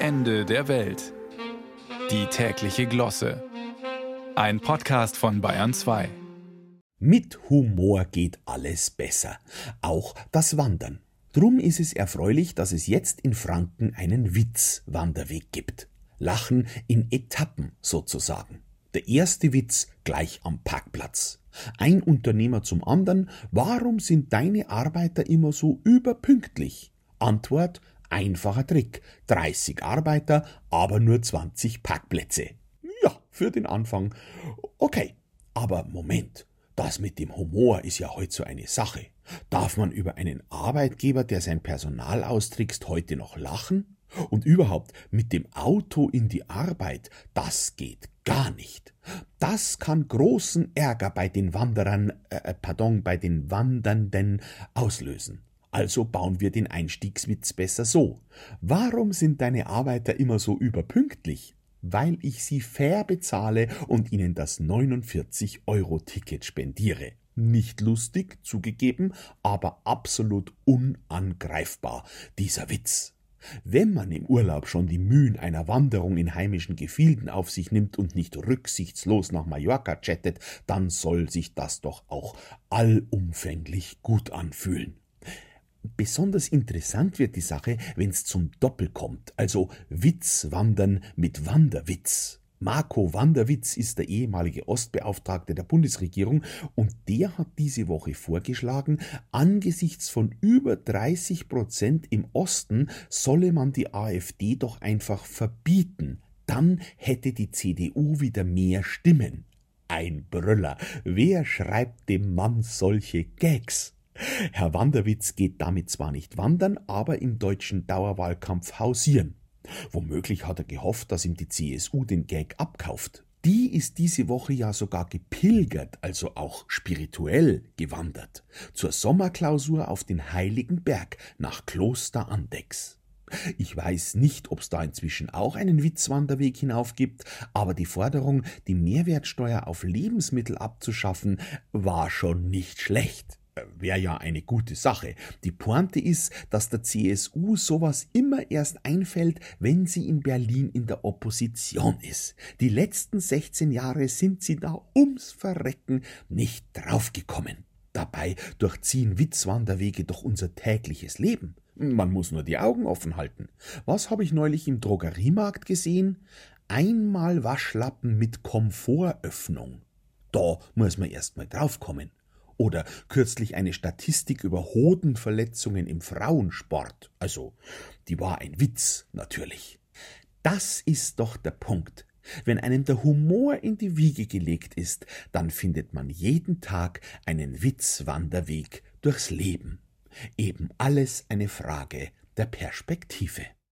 Ende der Welt. Die tägliche Glosse. Ein Podcast von Bayern 2. Mit Humor geht alles besser, auch das Wandern. Drum ist es erfreulich, dass es jetzt in Franken einen Witz-Wanderweg gibt. Lachen in Etappen sozusagen. Der erste Witz gleich am Parkplatz. Ein Unternehmer zum anderen, warum sind deine Arbeiter immer so überpünktlich? Antwort, einfacher Trick. 30 Arbeiter, aber nur 20 Parkplätze. Ja, für den Anfang. Okay. Aber Moment. Das mit dem Humor ist ja heute so eine Sache. Darf man über einen Arbeitgeber, der sein Personal austrickst, heute noch lachen? Und überhaupt mit dem Auto in die Arbeit, das geht gar nicht. Das kann großen Ärger bei den Wanderern, äh, äh, pardon, bei den Wandernden auslösen. Also bauen wir den Einstiegswitz besser so. Warum sind deine Arbeiter immer so überpünktlich? Weil ich sie fair bezahle und ihnen das 49-Euro-Ticket spendiere. Nicht lustig, zugegeben, aber absolut unangreifbar, dieser Witz. Wenn man im Urlaub schon die Mühen einer Wanderung in heimischen Gefilden auf sich nimmt und nicht rücksichtslos nach Mallorca chattet, dann soll sich das doch auch allumfänglich gut anfühlen. Besonders interessant wird die Sache, wenn's zum Doppel kommt, also Witzwandern mit Wanderwitz. Marco Wanderwitz ist der ehemalige Ostbeauftragte der Bundesregierung und der hat diese Woche vorgeschlagen, angesichts von über 30 Prozent im Osten solle man die AfD doch einfach verbieten. Dann hätte die CDU wieder mehr Stimmen. Ein Brüller. Wer schreibt dem Mann solche Gags? Herr Wanderwitz geht damit zwar nicht wandern, aber im deutschen Dauerwahlkampf hausieren. Womöglich hat er gehofft, dass ihm die CSU den Gag abkauft. Die ist diese Woche ja sogar gepilgert, also auch spirituell gewandert, zur Sommerklausur auf den Heiligen Berg nach Kloster Andex. Ich weiß nicht, ob's da inzwischen auch einen Witzwanderweg hinauf gibt, aber die Forderung, die Mehrwertsteuer auf Lebensmittel abzuschaffen, war schon nicht schlecht wäre ja eine gute Sache. Die Pointe ist, dass der CSU sowas immer erst einfällt, wenn sie in Berlin in der Opposition ist. Die letzten 16 Jahre sind sie da ums Verrecken nicht draufgekommen. Dabei durchziehen Witzwanderwege doch unser tägliches Leben. Man muss nur die Augen offen halten. Was habe ich neulich im Drogeriemarkt gesehen? Einmal Waschlappen mit Komfortöffnung. Da muss man erst mal draufkommen. Oder kürzlich eine Statistik über Hodenverletzungen im Frauensport. Also, die war ein Witz, natürlich. Das ist doch der Punkt. Wenn einem der Humor in die Wiege gelegt ist, dann findet man jeden Tag einen Witzwanderweg durchs Leben. Eben alles eine Frage der Perspektive.